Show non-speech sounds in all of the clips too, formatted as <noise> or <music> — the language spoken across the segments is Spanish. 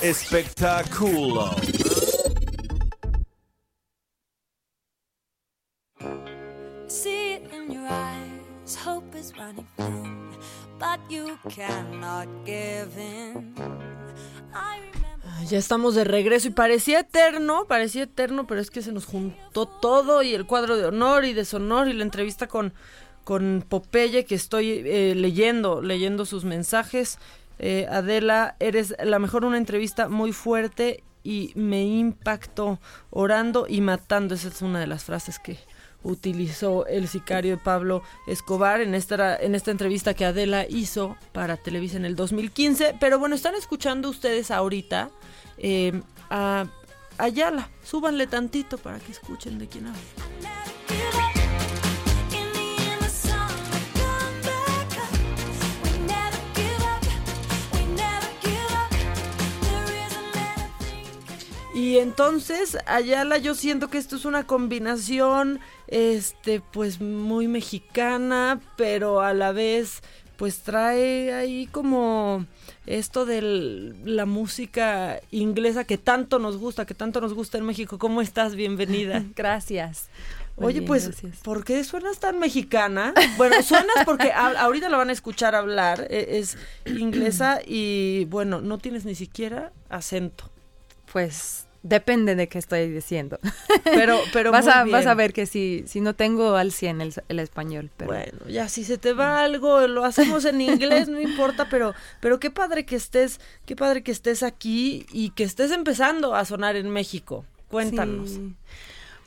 Espectaculo. See it in your eyes, hope is running thin, but you cannot give in. I remember. Ya estamos de regreso y parecía eterno, parecía eterno, pero es que se nos juntó todo y el cuadro de honor y deshonor y la entrevista con, con Popeye que estoy eh, leyendo, leyendo sus mensajes. Eh, Adela, eres la mejor, una entrevista muy fuerte y me impactó orando y matando. Esa es una de las frases que utilizó el sicario Pablo Escobar en esta, en esta entrevista que Adela hizo para Televisa en el 2015. Pero bueno, están escuchando ustedes ahorita eh, a Ayala. Súbanle tantito para que escuchen de quién habla. Y entonces, Ayala, yo siento que esto es una combinación, este, pues muy mexicana, pero a la vez, pues trae ahí como esto de la música inglesa que tanto nos gusta, que tanto nos gusta en México. ¿Cómo estás? Bienvenida. <laughs> Gracias. Muy Oye, bien, pues, gracias. ¿por qué suenas tan mexicana? Bueno, suenas porque a- ahorita la van a escuchar hablar, e- es inglesa y bueno, no tienes ni siquiera acento. Pues depende de qué estoy diciendo. <laughs> Pero, pero vas, muy a, vas a bien. ver que si, si no tengo al 100 el, el español. Pero Bueno, ya si se te va algo, lo hacemos en inglés, no importa, pero, pero qué padre que estés, qué padre que estés aquí y que estés empezando a sonar en México. Cuéntanos. Sí.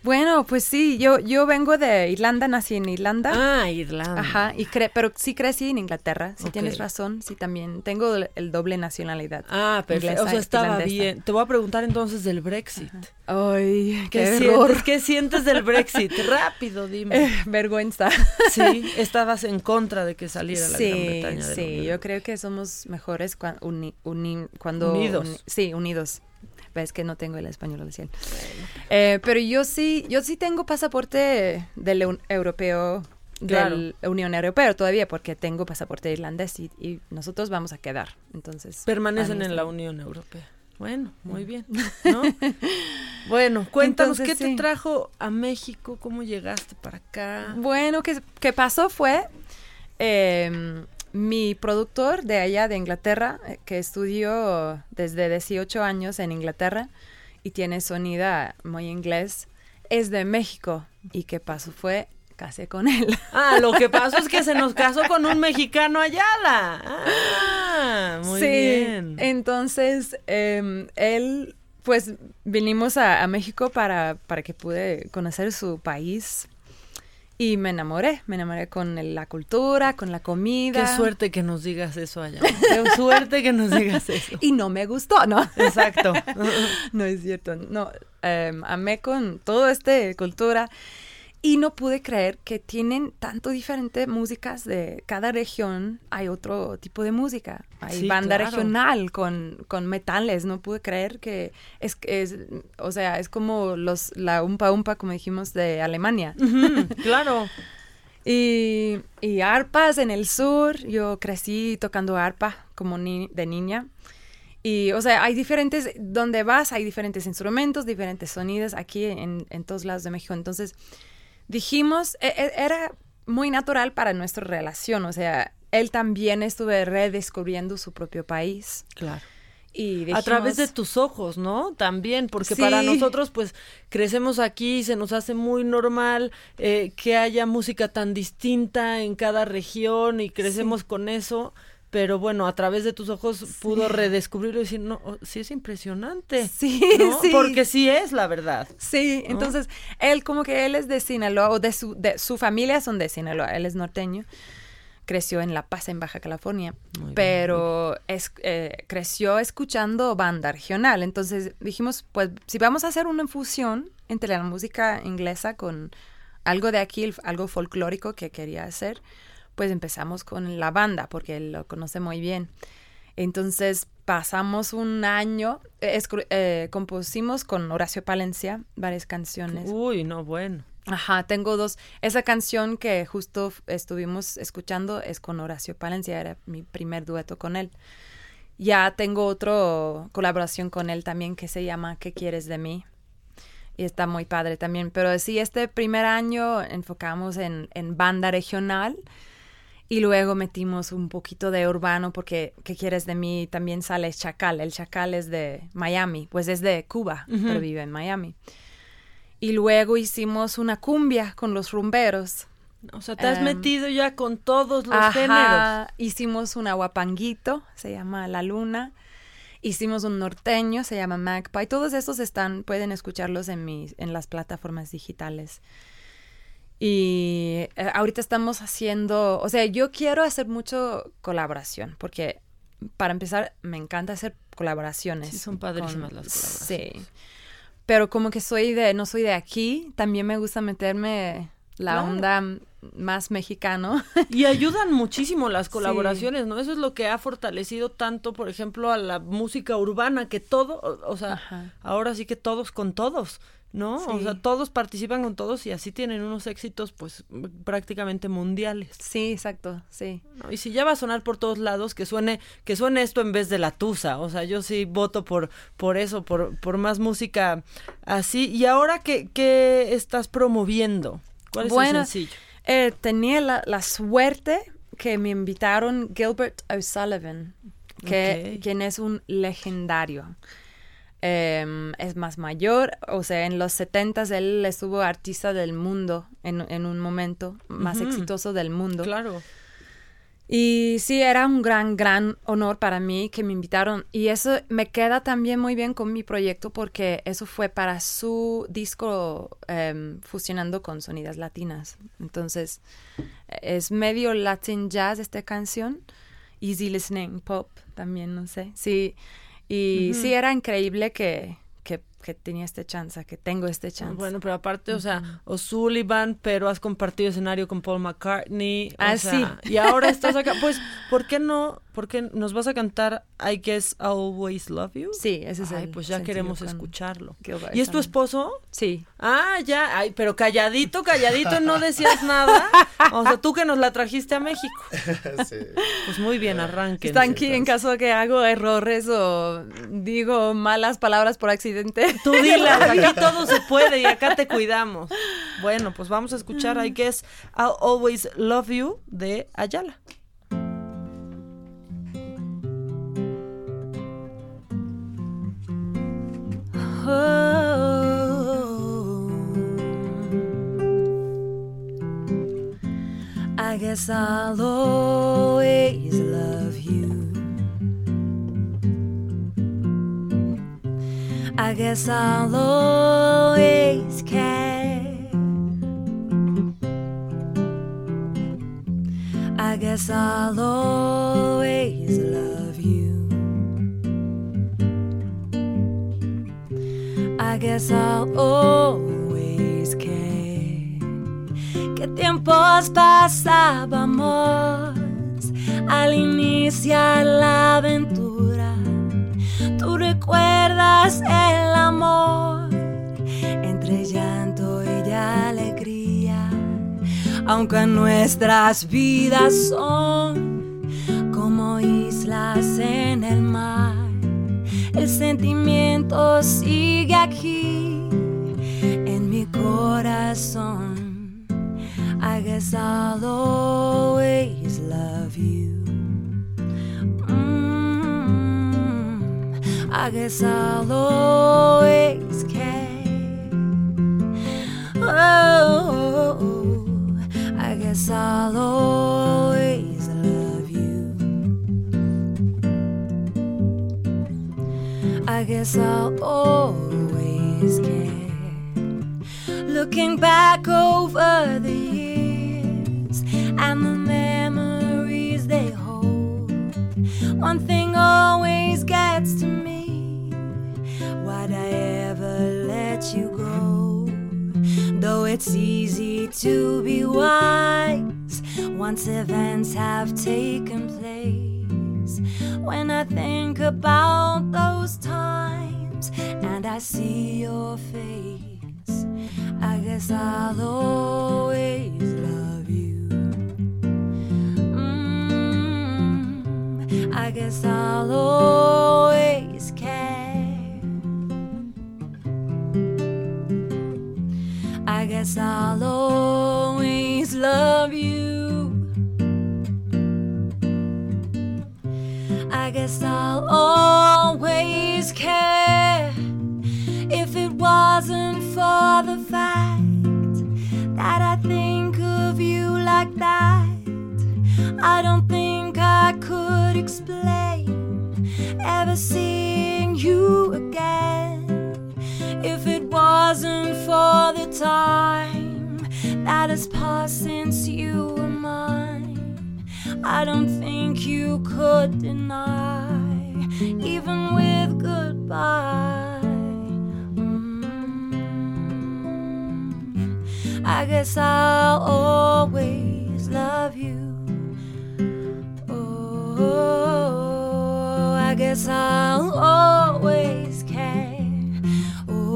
Bueno, pues sí, yo, yo vengo de Irlanda, nací en Irlanda. Ah, Irlanda. Ajá, y cre pero sí crecí en Inglaterra, si tienes razón, sí también tengo el, doble nacionalidad. Ah, perfecto. O inglesa, sea, estaba irlandesa. bien. Te voy a preguntar entonces del Brexit. Ay, ¿Qué, qué, sientes, error. ¿Qué sientes del Brexit? <laughs> Rápido, dime. Eh, vergüenza. Sí, estabas en contra de que saliera la Gran Sí, Bretaña. de la sí, Unión yo creo que somos mejores cua- uni- uni- cuando... Unidos. uni- sí, unidos. Ves que no tengo el español al 100. Eh, pero yo sí, yo sí tengo pasaporte del eu- europeo, Claro. del Unión Europea todavía, porque tengo pasaporte irlandés y, y nosotros vamos a quedar. Entonces... Permanecen en la. Unión Europea. Bueno, muy bien. ¿no? <laughs> bueno, cuéntanos Entonces, qué te trajo a México, cómo llegaste para acá. Bueno, que, que pasó fue eh, mi productor de allá de Inglaterra, eh, que estudió desde 18 años en Inglaterra y tiene sonido muy inglés, es de México. Y qué pasó fue casé con él. <laughs> Ah, lo que pasó es que se nos casó con un mexicano Ayala. Ah, muy sí, bien. entonces em, él, pues vinimos a, a México para, para que pude conocer su país. Y me enamoré, me enamoré con el- la cultura, con la comida. Qué suerte que nos digas eso allá. Qué suerte que nos digas <laughs> eso. Y no me gustó, ¿no? Exacto. <laughs> no es cierto. No, em, amé con toda esta cultura y no pude creer que tienen tanto diferente músicas de cada región. Hay otro tipo de música. Hay Sí, banda claro. regional con, con metales. No pude creer que es, es, o sea, es como los la umpa umpa, como dijimos, de Alemania. <laughs> Claro. Y, y arpas en el sur. Yo crecí tocando arpa como ni- de niña. Y, o sea, hay diferentes, donde vas hay diferentes instrumentos, diferentes sonidos aquí en, en todos lados de México. Entonces, dijimos, e- e- era muy natural para nuestra relación. O sea, él también estuve redescubriendo su propio país. Claro. Y A través de tus ojos, ¿no? También, porque Sí. para nosotros, pues, crecemos aquí y se nos hace muy normal eh, que haya música tan distinta en cada región y crecemos con eso. Pero bueno, a través de tus ojos pudo redescubrirlo y decir, no, oh, sí es impresionante. Sí, ¿no? <laughs> sí. Porque sí es la verdad. Sí, entonces él como que él es de Sinaloa o de su, de su familia son de Sinaloa, él es norteño. creció en La Paz, en Baja California, Muy pero es, eh, creció escuchando banda regional. Entonces dijimos, pues si vamos a hacer una fusión entre la música inglesa con algo de aquí, algo folclórico que quería hacer, pues empezamos con la banda, porque él lo conoce muy bien. Entonces pasamos un año, eh, eh, compusimos con Horacio Palencia varias canciones. Uy, no, bueno. Ajá, tengo dos. Esa canción que justo estuvimos escuchando es con Horacio Palencia, era mi primer dueto con él. Ya tengo otra colaboración con él también que se llama ¿Qué quieres de mí? Y está muy padre también. Pero sí, este primer año enfocamos en, en banda regional y luego metimos un poquito de urbano porque ¿Qué quieres de mí? También sale Chacal. El Chacal es de Miami, pues es de Cuba, pero vive en Miami. Y luego hicimos una cumbia con los rumberos. O sea, te has Em, metido ya con todos los Ajá, géneros. Hicimos un aguapanguito, se llama La Luna. Hicimos un norteño, se llama Magpie. Todos estos están, pueden escucharlos en mis, en las plataformas digitales. Y eh, ahorita estamos haciendo, o sea, yo quiero hacer mucho colaboración, porque para empezar me encanta hacer colaboraciones. Sí, son padrísimas las Sí. Pero como que soy de, no soy de aquí, también me gusta meterme la Claro. onda más mexicano. <laughs> Y ayudan muchísimo las colaboraciones, ¿no? Eso es lo que ha fortalecido tanto, por ejemplo, a la música urbana, que todo, o, o sea, Ajá. ahora sí que todos con todos, ¿no? O sea, todos participan con todos y así tienen unos éxitos, pues, prácticamente mundiales. Sí, exacto, sí. ¿no? Y si ya va a sonar por todos lados, que suene, que suene esto en vez de la tusa. O sea, yo sí voto por, por eso, por, por más música así. Y ahora qué, qué estás promoviendo? ¿Cuál es Bueno, el sencillo? Eh, tenía la, la suerte que me invitaron Gilbert O'Sullivan, que, quien es un legendario. Em, es más mayor, o sea, en los 70 él estuvo artista del mundo en, en un momento más exitoso del mundo. Claro. Y sí, era un gran, gran honor para mí que me invitaron. Y eso me queda también muy bien con mi proyecto porque eso fue para su disco em, fusionando con sonidas latinas. Entonces, es medio Latin jazz esta canción. Easy listening, pop también, no sé. Sí, y sí, era increíble que, que, que tenía este chance, que tengo este chance. Bueno, pero aparte, o sea, O'Sullivan, pero has compartido escenario con Paul McCartney. o Ah, sea, Y ahora estás acá. Pues, ¿por qué no? ¿Por qué nos vas a cantar I Guess I'll Always Love You? Sí, ese es Ay, el pues ya queremos con escucharlo. ¿Y es tu esposo? Sí. Ah, ya, ay, pero calladito, calladito, no decías nada. O sea, tú que nos la trajiste a México. <laughs> Sí. Pues muy bien, arranque. Están aquí en caso que hago errores o digo malas palabras por accidente. Tú <laughs> dilas, aquí todo se puede y acá te cuidamos. Bueno, pues vamos a escuchar I Guess I'll Always Love You de Ayala. Guess I'll always love you. I guess I'll always care. I guess I'll always love you. I guess I'll always care. ¿Qué tiempos pasábamos al iniciar la aventura? Tú recuerdas el amor entre llanto y alegría, aunque nuestras vidas son como islas en el mar. El sentimiento sigue aquí en mi corazón. I guess I'll always love you. Mm, I guess I'll always care. Oh, I guess I'll always love you. I guess I'll always care. Looking back over the and the memories they hold. One thing always gets to me. Why'd I ever let you go? Though it's easy to be wise once events have taken place. When I think about those times and I see your face, I guess I'll always love you. I guess I'll always care. I guess I'll always love you. I guess I'll always care if it wasn't for the fact that I think of you like that. I don't explain ever seeing you again if it wasn't for the time that has passed since you were mine. I don't think you could deny, even with goodbye. Mm. I guess I'll always love you. Oh, I guess I'll always care. Oh,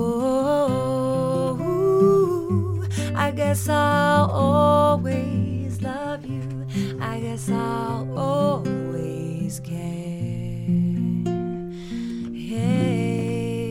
I guess I'll always love you. I guess I'll always care. Hey.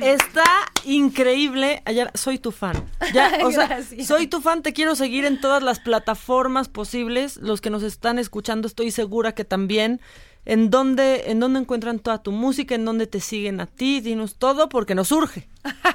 Está increíble. Ayala, soy tu fan. Ya, <laughs> o sea, soy tu fan. Te quiero seguir en todas las plataformas posibles. Los que nos están escuchando, estoy segura que también. ¿En dónde, ¿En dónde encuentran toda tu música? ¿En dónde te siguen a ti? Dinos todo porque nos urge. <laughs>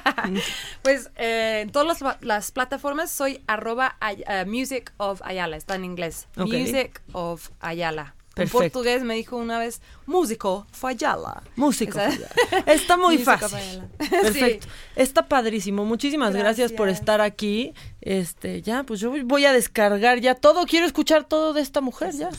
Pues eh, en todas las, pla- las plataformas soy arroba eh, Music of Ayala, está en inglés. Music of Ayala. Perfecto. En portugués me dijo una vez, músico of Ayala. Músico. Esa- Está muy fácil. <laughs> Perfecto. Está padrísimo. Muchísimas gracias. por Gracias. estar aquí. Este, ya, pues yo voy a descargar ya todo. Quiero escuchar todo de esta mujer ya.